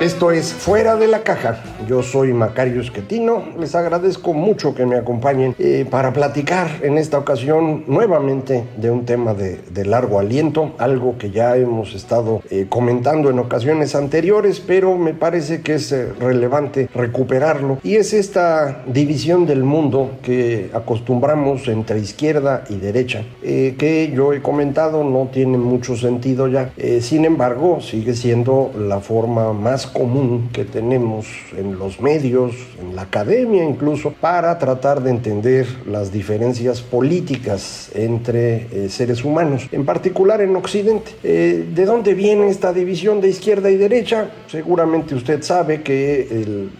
Esto es Fuera de la Caja. Yo soy Macario Esquetino. Les agradezco mucho que me acompañen eh, para platicar en esta ocasión nuevamente de un tema de, largo aliento, algo que ya hemos estado eh, comentando en ocasiones anteriores, pero me parece que es eh, relevante recuperarlo. Y es esta división del mundo que acostumbramos entre izquierda y derecha, que yo he comentado no tiene mucho sentido ya. sin embargo, sigue siendo la forma más común que tenemos en los medios, en la academia incluso, para tratar de entender las diferencias políticas entre eh, seres humanos, en particular en Occidente. Eh, ¿De dónde viene esta división de izquierda y derecha? Seguramente usted sabe que el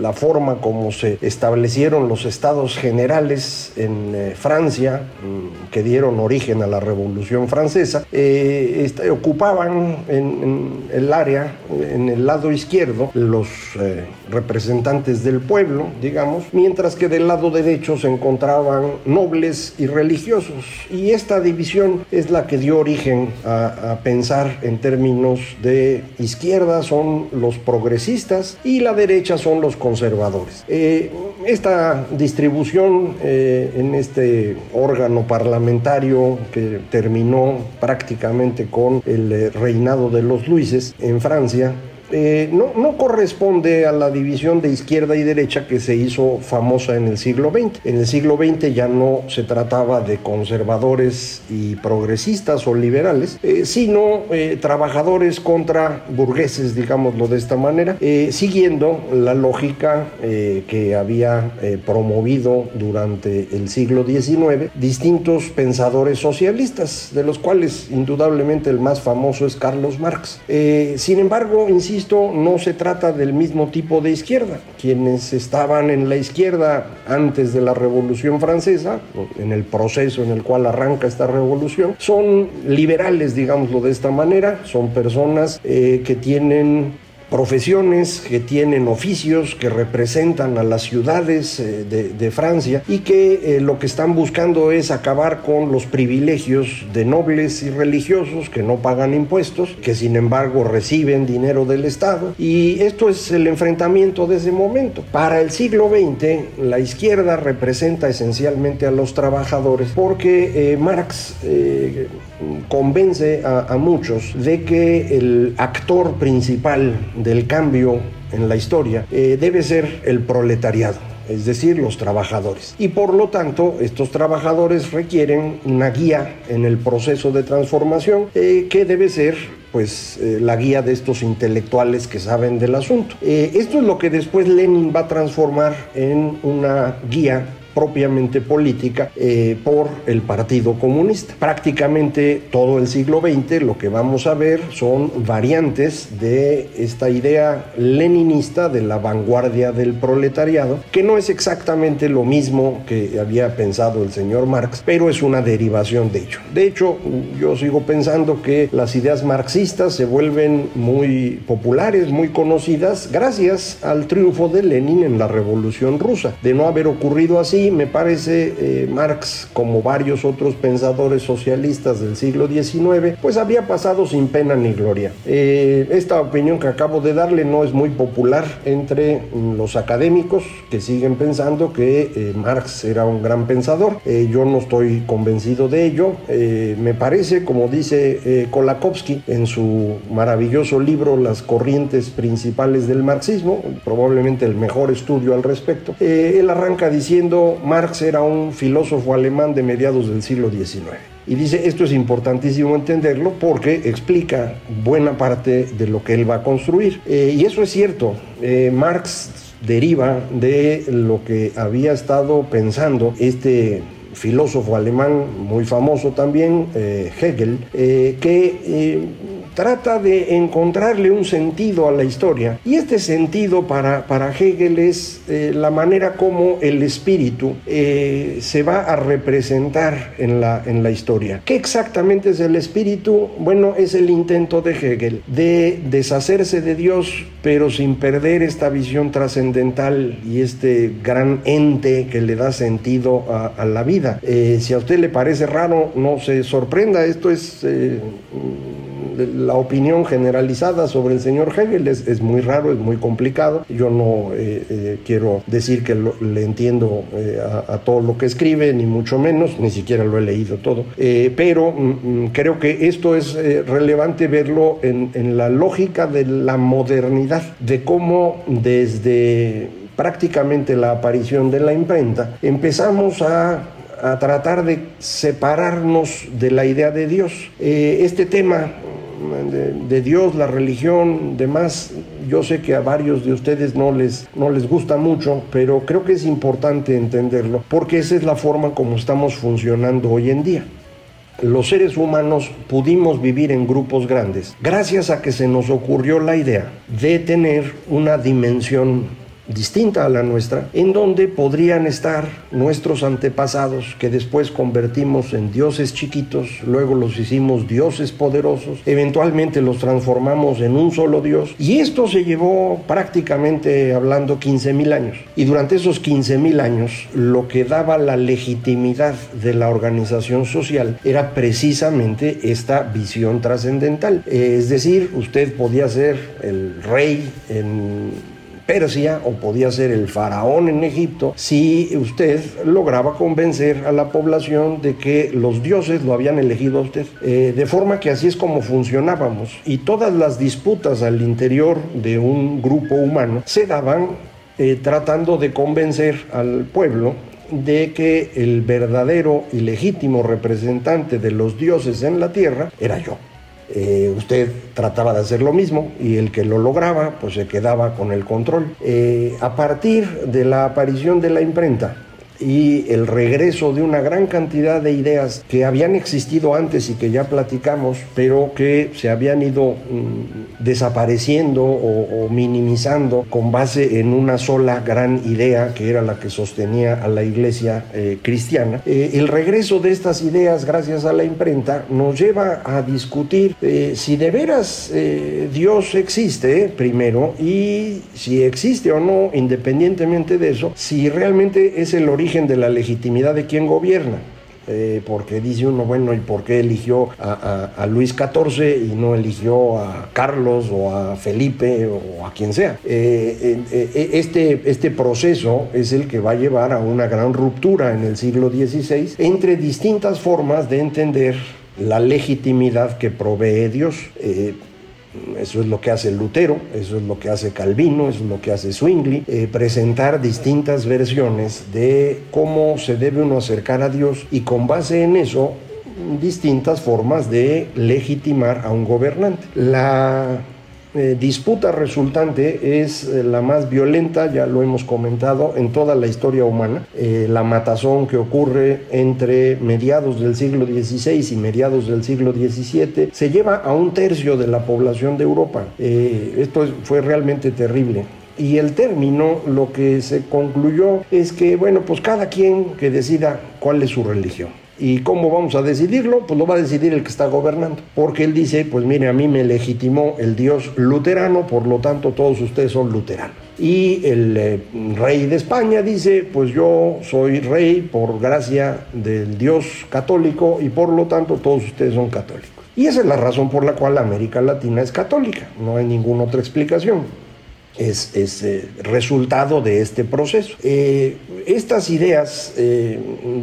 la forma como se establecieron los estados generales en eh, Francia, mm, que dieron origen a la Revolución Francesa, eh, este, ocupaban en, el área, en el lado izquierdo, los eh, representantes del pueblo, digamos, mientras que del lado derecho se encontraban nobles y religiosos. Y esta división es la que dio origen a, a pensar en términos de izquierda son los progresistas y la derecha son los. Eh, esta distribución eh, en este órgano parlamentario que terminó prácticamente con el reinado de los Luises en Francia, eh, no, corresponde a la división de izquierda y derecha que se hizo famosa en el siglo XX. En el siglo XX ya no se trataba de conservadores y progresistas o liberales, eh, sino eh, trabajadores contra burgueses, digámoslo de esta manera, siguiendo la lógica que había promovido durante el siglo XIX distintos pensadores socialistas, de los cuales indudablemente el más famoso es Carlos Marx. sin embargo, insisto, no se trata del mismo tipo de izquierda. Quienes estaban en la izquierda antes de la Revolución Francesa, en el proceso en el cual arranca esta revolución, son liberales, digámoslo de esta manera, son personas eh, que tienen profesiones, que tienen oficios, que representan a las ciudades eh, de, Francia y que eh, lo que están buscando es acabar con los privilegios de nobles y religiosos que no pagan impuestos, que sin embargo reciben dinero del Estado. Y esto es el enfrentamiento de ese momento. Para el siglo XX, la izquierda representa esencialmente a los trabajadores porque eh, Marx convence a, muchos de que el actor principal del cambio en la historia eh, debe ser el proletariado es decir, los trabajadores. Y por lo tanto, estos trabajadores requieren una guía en el proceso de transformación eh, que debe ser pues eh, la guía de estos intelectuales que saben del asunto. esto es lo que después Lenin va a transformar en una guía propiamente política eh, por el Partido Comunista. Prácticamente todo el siglo XX lo que vamos a ver son variantes de esta idea leninista de la vanguardia del proletariado, que no es exactamente lo mismo que había pensado el señor Marx, pero es una derivación de ello. De hecho, yo sigo pensando que las ideas marxistas se vuelven muy populares, muy conocidas, gracias al triunfo de Lenin en la Revolución Rusa. De no haber ocurrido así, me parece eh, Marx, como varios otros pensadores socialistas del siglo XIX, pues había pasado sin pena ni gloria. Eh, esta opinión que acabo de darle no es muy popular entre los académicos que siguen pensando que eh, Marx era un gran pensador. yo no estoy convencido de ello. me parece, como dice Kolakowski en su maravilloso libro Las corrientes principales del marxismo, probablemente el mejor estudio al respecto, él arranca diciendo Marx era un filósofo alemán de mediados del siglo XIX. Y dice, esto es importantísimo entenderlo porque explica buena parte de lo que él va a construir. Eh, y eso es cierto. Eh, Marx deriva de lo que había estado pensando este filósofo alemán muy famoso también, eh, Hegel, que trata de encontrarle un sentido a la historia. Y este sentido para, para Hegel es eh, la manera como el espíritu eh, se va a representar en la, en la historia. ¿Qué exactamente es el espíritu? Bueno, es el intento de Hegel de deshacerse de Dios, pero sin perder esta visión trascendental y este gran ente que le da sentido a, la vida. Eh, si a usted le parece raro, no se sorprenda, esto es la opinión generalizada sobre el señor Hegel es, muy raro, es muy complicado. Yo no eh, eh, quiero decir que le entiendo eh, a, todo lo que escribe, ni mucho menos, ni siquiera lo he leído todo. pero mm, mm, creo que esto es relevante verlo en, la lógica de la modernidad, de cómo desde prácticamente la aparición de la imprenta empezamos a a tratar de separarnos de la idea de Dios. este tema de, Dios, la religión, demás, yo sé que a varios de ustedes no les, no les gusta mucho, pero creo que es importante entenderlo, porque esa es la forma como estamos funcionando hoy en día. Los seres humanos pudimos vivir en grupos grandes gracias a que se nos ocurrió la idea de tener una dimensión distinta a la nuestra, en donde podrían estar nuestros antepasados que después convertimos en dioses chiquitos, luego los hicimos dioses poderosos, eventualmente los transformamos en un solo dios y esto se llevó prácticamente hablando 15 mil años. Y durante esos 15 mil años lo que daba la legitimidad de la organización social era precisamente esta visión trascendental. Es decir, usted podía ser el rey en Persia o podía ser el faraón en Egipto si usted lograba convencer a la población de que los dioses lo habían elegido a usted. Eh, de forma que así es como funcionábamos y todas las disputas al interior de un grupo humano se daban eh, tratando de convencer al pueblo de que el verdadero y legítimo representante de los dioses en la tierra era yo. Eh, usted trataba de hacer lo mismo y el que lo lograba pues se quedaba con el control. Eh, a partir de la aparición de la imprenta, y el regreso de una gran cantidad de ideas que habían existido antes y que ya platicamos, pero que se habían ido mm, desapareciendo o, minimizando con base en una sola gran idea que era la que sostenía a la iglesia eh, cristiana. Eh, el regreso de estas ideas gracias a la imprenta nos lleva a discutir eh, si de veras Dios existe primero y si existe o no, independientemente de eso, si realmente es el origen de la legitimidad de quien gobierna. Eh, porque dice uno, bueno, ¿y por qué eligió a, Luis XIV y no eligió a Carlos o a Felipe o a quien sea? Eh, eh, este, este proceso es el que va a llevar a una gran ruptura en el siglo XVI entre distintas formas de entender la legitimidad que provee Dios. Eso es lo que hace Lutero, eso es lo que hace Calvino, eso es lo que hace Zwingli, eh, presentar distintas versiones de cómo se debe uno acercar a Dios y con base en eso distintas formas de legitimar a un gobernante. La eh, disputa resultante es eh, la más violenta, ya lo hemos comentado, en toda la historia humana. Eh, la matazón que ocurre entre mediados del siglo XVI y mediados del siglo XVII se lleva a un tercio de la población de Europa. esto fue realmente terrible. Y el término, lo que se concluyó es que, bueno, pues cada quien que decida cuál es su religión. ¿Y cómo vamos a decidirlo? Pues lo va a decidir el que está gobernando. Porque él dice, pues mire, a mí me legitimó el Dios luterano, por lo tanto todos ustedes son luteranos. Y el eh, rey de España dice, pues yo soy rey por gracia del Dios católico y por lo tanto todos ustedes son católicos. Y esa es la razón por la cual América Latina es católica, no hay ninguna otra explicación es, eh, resultado de este proceso. Eh, estas ideas eh,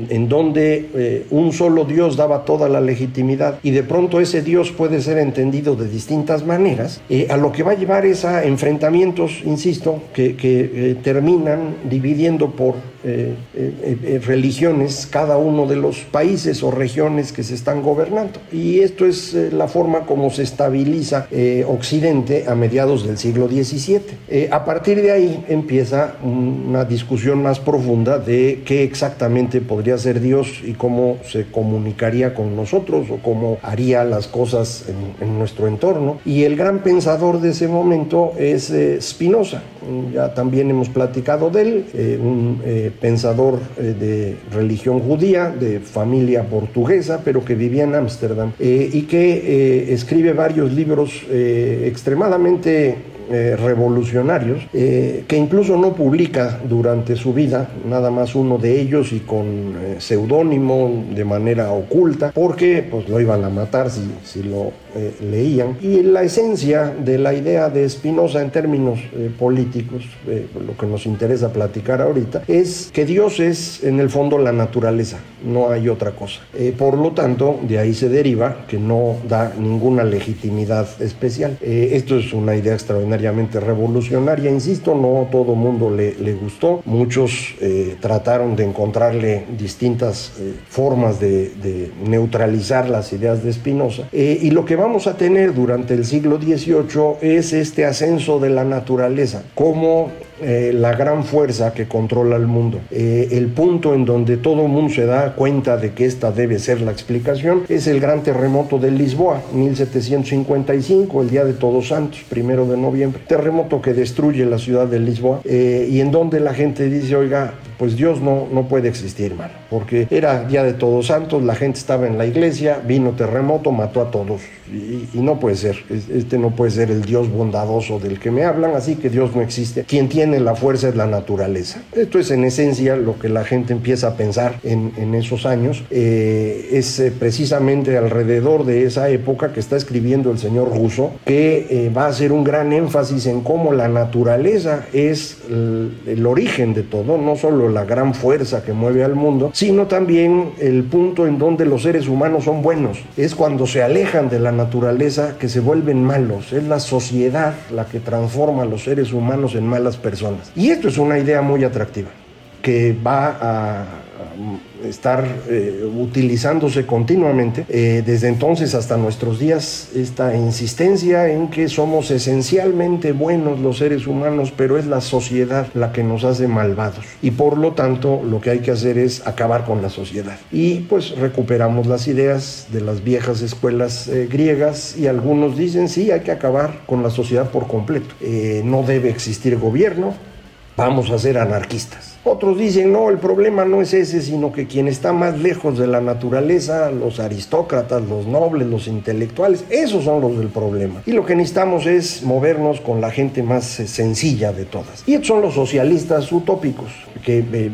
en donde un solo Dios daba toda la legitimidad y de pronto ese Dios puede ser entendido de distintas maneras, a lo que va a llevar es a enfrentamientos, insisto, que, que terminan dividiendo por eh, eh, eh, religiones cada uno de los países o regiones que se están gobernando. Y esto es la forma como se estabiliza Occidente a mediados del siglo XVII. a partir de ahí empieza una discusión más profunda de qué exactamente podría ser Dios y cómo se comunicaría con nosotros o cómo haría las cosas en, nuestro entorno. Y el gran pensador de ese momento es Spinoza. Ya también hemos platicado de él, un pensador eh, de religión judía, de familia portuguesa, pero que vivía en Ámsterdam eh, y que eh, escribe varios libros extremadamente eh, revolucionarios, eh, que incluso no publica durante su vida, nada más uno de ellos y con eh, seudónimo de manera oculta, porque pues lo iban a matar si, si lo leían. Y la esencia de la idea de Spinoza en términos políticos, lo que nos interesa platicar ahorita, es que Dios es en el fondo la naturaleza, no hay otra cosa. por lo tanto, de ahí se deriva que no da ninguna legitimidad especial. esto es una idea extraordinaria revolucionaria. Insisto, no todo mundo le, gustó. Muchos eh, trataron de encontrarle distintas eh, formas de, de, neutralizar las ideas de Spinoza. Eh, y lo que vamos a tener durante el siglo XVIII es este ascenso de la naturaleza como eh, la gran fuerza que controla el mundo. Eh, el punto en donde todo el mundo se da cuenta de que esta debe ser la explicación es el gran terremoto de Lisboa, 1755, el día de Todos Santos, primero de noviembre. Terremoto que destruye la ciudad de Lisboa eh, y en donde la gente dice, oiga, pues Dios no, no puede existir, hermano, porque era día de Todos Santos, la gente estaba en la iglesia, vino terremoto, mató a todos y, no puede ser, este no puede ser el Dios bondadoso del que me hablan, así que Dios no existe. Quien tiene la fuerza es la naturaleza. Esto es en esencia lo que la gente empieza a pensar en, esos años. Eh, es eh, precisamente alrededor de esa época que está escribiendo el señor Russo, que eh, va a hacer un gran énfasis en cómo la naturaleza es el origen de todo, no solo la gran fuerza que mueve al mundo, sino también el punto en donde los seres humanos son buenos. Es cuando se alejan de la naturaleza que se vuelven malos. Es la sociedad la que transforma a los seres humanos en malas personas. Y esto es una idea muy atractiva, que va a estar eh, utilizándose continuamente. Eh, desde entonces hasta nuestros días, esta insistencia en que somos esencialmente buenos los seres humanos, pero es la sociedad la que nos hace malvados. Y por lo tanto, lo que hay que hacer es acabar con la sociedad. Y pues recuperamos las ideas de las viejas escuelas eh, griegas y algunos dicen, sí, hay que acabar con la sociedad por completo. no debe existir gobierno, vamos a ser anarquistas. Otros dicen, no, el problema no es ese, sino que quien está más lejos de la naturaleza, los aristócratas, los nobles, los intelectuales, esos son los del problema. Y lo que necesitamos es movernos con la gente más eh, sencilla de todas. Y estos son los socialistas utópicos, que eh,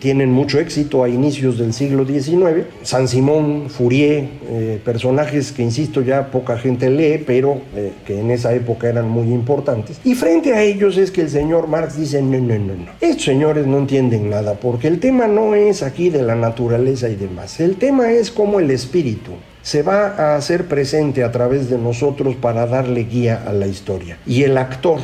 tienen mucho éxito a inicios del siglo XIX. San Simón, Fourier, eh, personajes que, insisto, ya poca gente lee, pero que en esa época eran muy importantes. Y frente a ellos es que el señor Marx dice, no, no, no, no. Estos señores no entienden entienden nada, porque el tema no es aquí de la naturaleza y demás. El tema es cómo el espíritu se va a hacer presente a través de nosotros para darle guía a la historia. Y el actor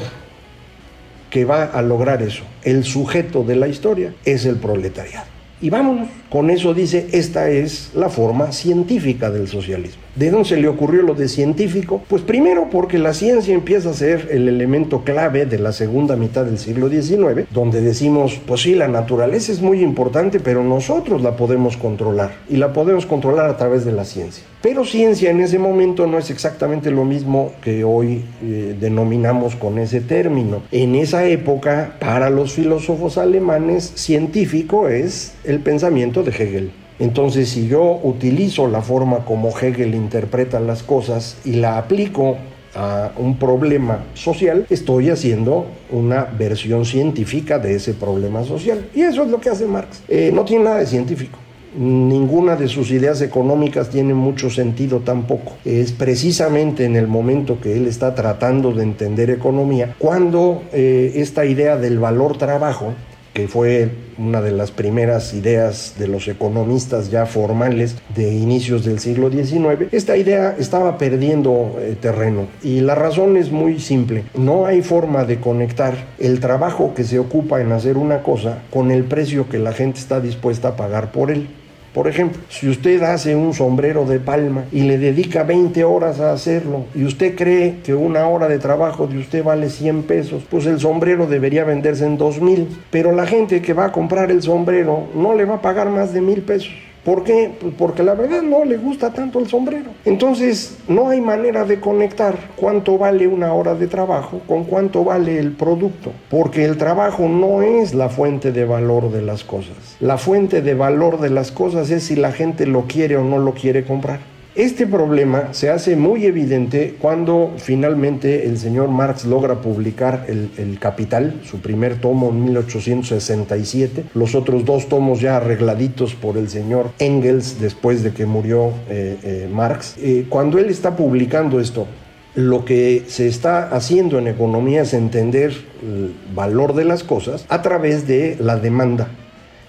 que va a lograr eso, el sujeto de la historia, es el proletariado. Y vámonos, con eso dice, esta es la forma científica del socialismo. ¿De dónde se le ocurrió lo de científico? Pues primero porque la ciencia empieza a ser el elemento clave de la segunda mitad del siglo XIX, donde decimos, pues sí, la naturaleza es muy importante, pero nosotros la podemos controlar y la podemos controlar a través de la ciencia. Pero ciencia en ese momento no es exactamente lo mismo que hoy eh, denominamos con ese término. En esa época, para los filósofos alemanes, científico es el pensamiento de Hegel. Entonces, si yo utilizo la forma como Hegel interpreta las cosas y la aplico a un problema social, estoy haciendo una versión científica de ese problema social. Y eso es lo que hace Marx. Eh, no tiene nada de científico. Ninguna de sus ideas económicas tiene mucho sentido tampoco. Es precisamente en el momento que él está tratando de entender economía cuando eh, esta idea del valor trabajo que fue una de las primeras ideas de los economistas ya formales de inicios del siglo XIX, esta idea estaba perdiendo eh, terreno y la razón es muy simple. No hay forma de conectar el trabajo que se ocupa en hacer una cosa con el precio que la gente está dispuesta a pagar por él. Por ejemplo, si usted hace un sombrero de palma y le dedica 20 horas a hacerlo y usted cree que una hora de trabajo de usted vale 100 pesos, pues el sombrero debería venderse en 2 mil. Pero la gente que va a comprar el sombrero no le va a pagar más de mil pesos. ¿Por qué? Pues porque la verdad no le gusta tanto el sombrero. Entonces, no hay manera de conectar cuánto vale una hora de trabajo con cuánto vale el producto, porque el trabajo no es la fuente de valor de las cosas. La fuente de valor de las cosas es si la gente lo quiere o no lo quiere comprar. Este problema se hace muy evidente cuando finalmente el señor Marx logra publicar el, Capital, su primer tomo en 1867, los otros dos tomos ya arregladitos por el señor Engels después de que murió eh, eh, Marx. Eh, cuando él está publicando esto, lo que se está haciendo en economía es entender el valor de las cosas a través de la demanda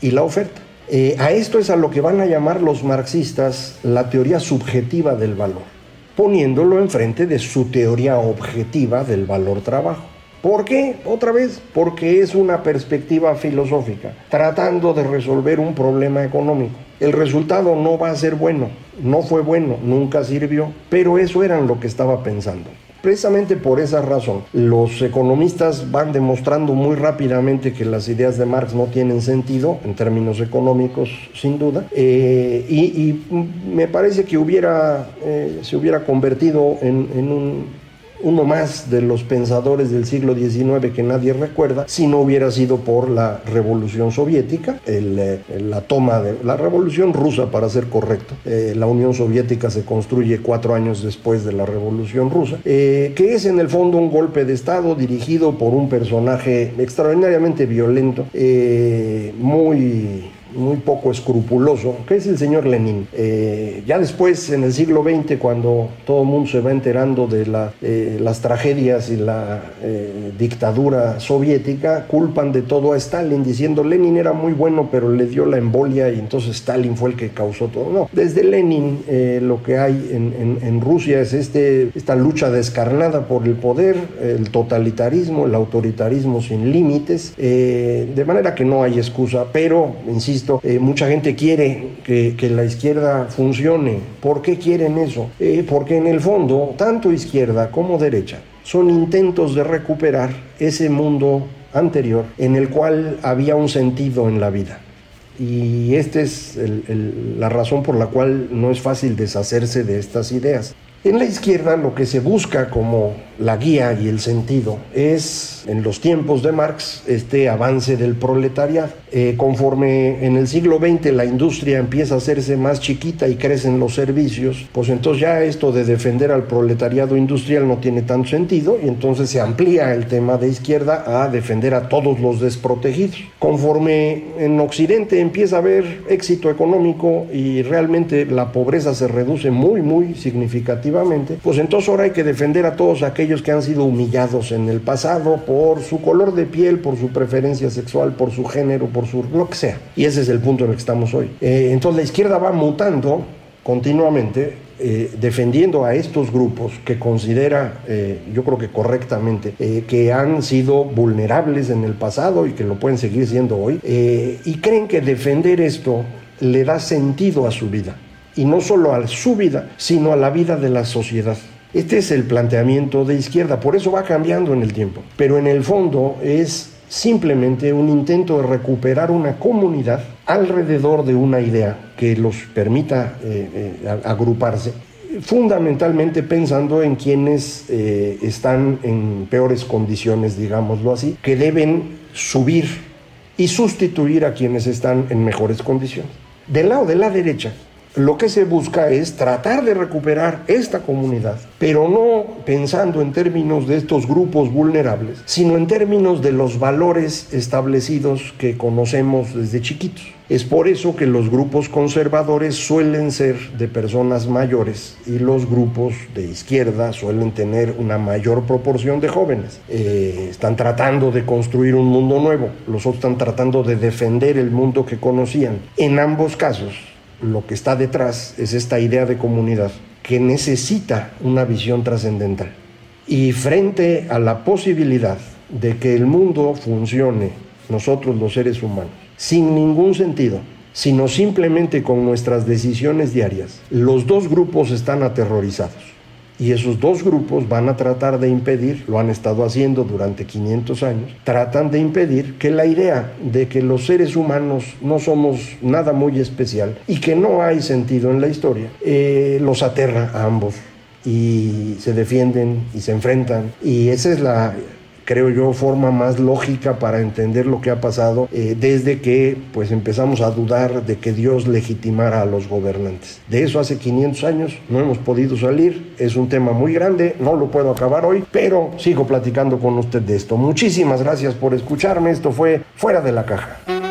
y la oferta. Eh, a esto es a lo que van a llamar los marxistas la teoría subjetiva del valor, poniéndolo enfrente de su teoría objetiva del valor trabajo. ¿Por qué? Otra vez, porque es una perspectiva filosófica, tratando de resolver un problema económico. El resultado no va a ser bueno, no fue bueno, nunca sirvió, pero eso era lo que estaba pensando. Precisamente por esa razón, los economistas van demostrando muy rápidamente que las ideas de Marx no tienen sentido en términos económicos, sin duda, eh, y, me parece que hubiera, eh, se hubiera convertido en un uno más de los pensadores del siglo XIX que nadie recuerda, si no hubiera sido por la revolución soviética, eh, la toma de la revolución rusa, para ser correcto. Eh, la Unión Soviética se construye cuatro años después de la revolución rusa, eh, que es en el fondo un golpe de Estado dirigido por un personaje extraordinariamente violento, muy muy poco escrupuloso, que es el señor Lenin. Eh, ya después, en el siglo XX, cuando todo el mundo se va enterando de eh, las tragedias y la eh, dictadura soviética, culpan de todo a Stalin, diciendo Lenin era muy bueno, pero le dio la embolia y entonces Stalin fue el que causó todo. No, desde Lenin lo que hay en, en, Rusia es este, esta lucha descarnada por el poder, el totalitarismo, el autoritarismo sin límites, de manera que no hay excusa, pero, insisto, eh, mucha gente quiere que, la izquierda funcione. ¿Por qué quieren eso? Eh, porque en el fondo, tanto izquierda como derecha son intentos de recuperar ese mundo anterior en el cual había un sentido en la vida. Y esta es la razón por la cual no es fácil deshacerse de estas ideas. En la izquierda lo que se busca como la guía y el sentido es, en los tiempos de Marx, este avance del proletariado. Eh, conforme en el siglo XX la industria empieza a hacerse más chiquita y crecen los servicios, pues entonces ya esto de defender al proletariado industrial no tiene tanto sentido y entonces se amplía el tema de izquierda a defender a todos los desprotegidos. Conforme en Occidente empieza a haber éxito económico y realmente la pobreza se reduce muy, muy significativamente, pues entonces ahora hay que defender a todos aquellos que han sido humillados en el pasado por su color de piel, por su preferencia sexual, por su género, por su lo que sea. Y ese es el punto en el que estamos hoy. Eh, entonces la izquierda va mutando continuamente eh, defendiendo a estos grupos que considera, eh, yo creo que correctamente, que han sido vulnerables en el pasado y que lo pueden seguir siendo hoy, y creen que defender esto le da sentido a su vida, y no solo a su vida, sino a la vida de la sociedad. Este es el planteamiento de izquierda, por eso va cambiando en el tiempo, pero en el fondo es simplemente un intento de recuperar una comunidad alrededor de una idea que los permita eh, eh, agruparse, fundamentalmente pensando en quienes eh, están en peores condiciones, digámoslo así, que deben subir y sustituir a quienes están en mejores condiciones. Del lado de la derecha, lo que se busca es tratar de recuperar esta comunidad, pero no pensando en términos de estos grupos vulnerables, sino en términos de los valores establecidos que conocemos desde chiquitos. Es por eso que los grupos conservadores suelen ser de personas mayores y los grupos de izquierda suelen tener una mayor proporción de jóvenes. Eh, están tratando de construir un mundo nuevo, los otros están tratando de defender el mundo que conocían. En ambos casos, lo que está detrás es esta idea de comunidad que necesita una visión trascendental. Y frente a la posibilidad de que el mundo funcione, nosotros los seres humanos, sin ningún sentido, sino simplemente con nuestras decisiones diarias, los dos grupos están aterrorizados. Y esos dos grupos van a tratar de impedir, lo han estado haciendo durante 500 años, tratan de impedir que la idea de que los seres humanos no somos nada muy especial y que no hay sentido en la historia, eh, los aterra a ambos y se defienden y se enfrentan. Y esa es la creo yo, forma más lógica para entender lo que ha pasado eh, desde que pues empezamos a dudar de que Dios legitimara a los gobernantes. De eso hace 500 años no hemos podido salir, es un tema muy grande, no lo puedo acabar hoy, pero sigo platicando con usted de esto. Muchísimas gracias por escucharme, esto fue Fuera de la Caja.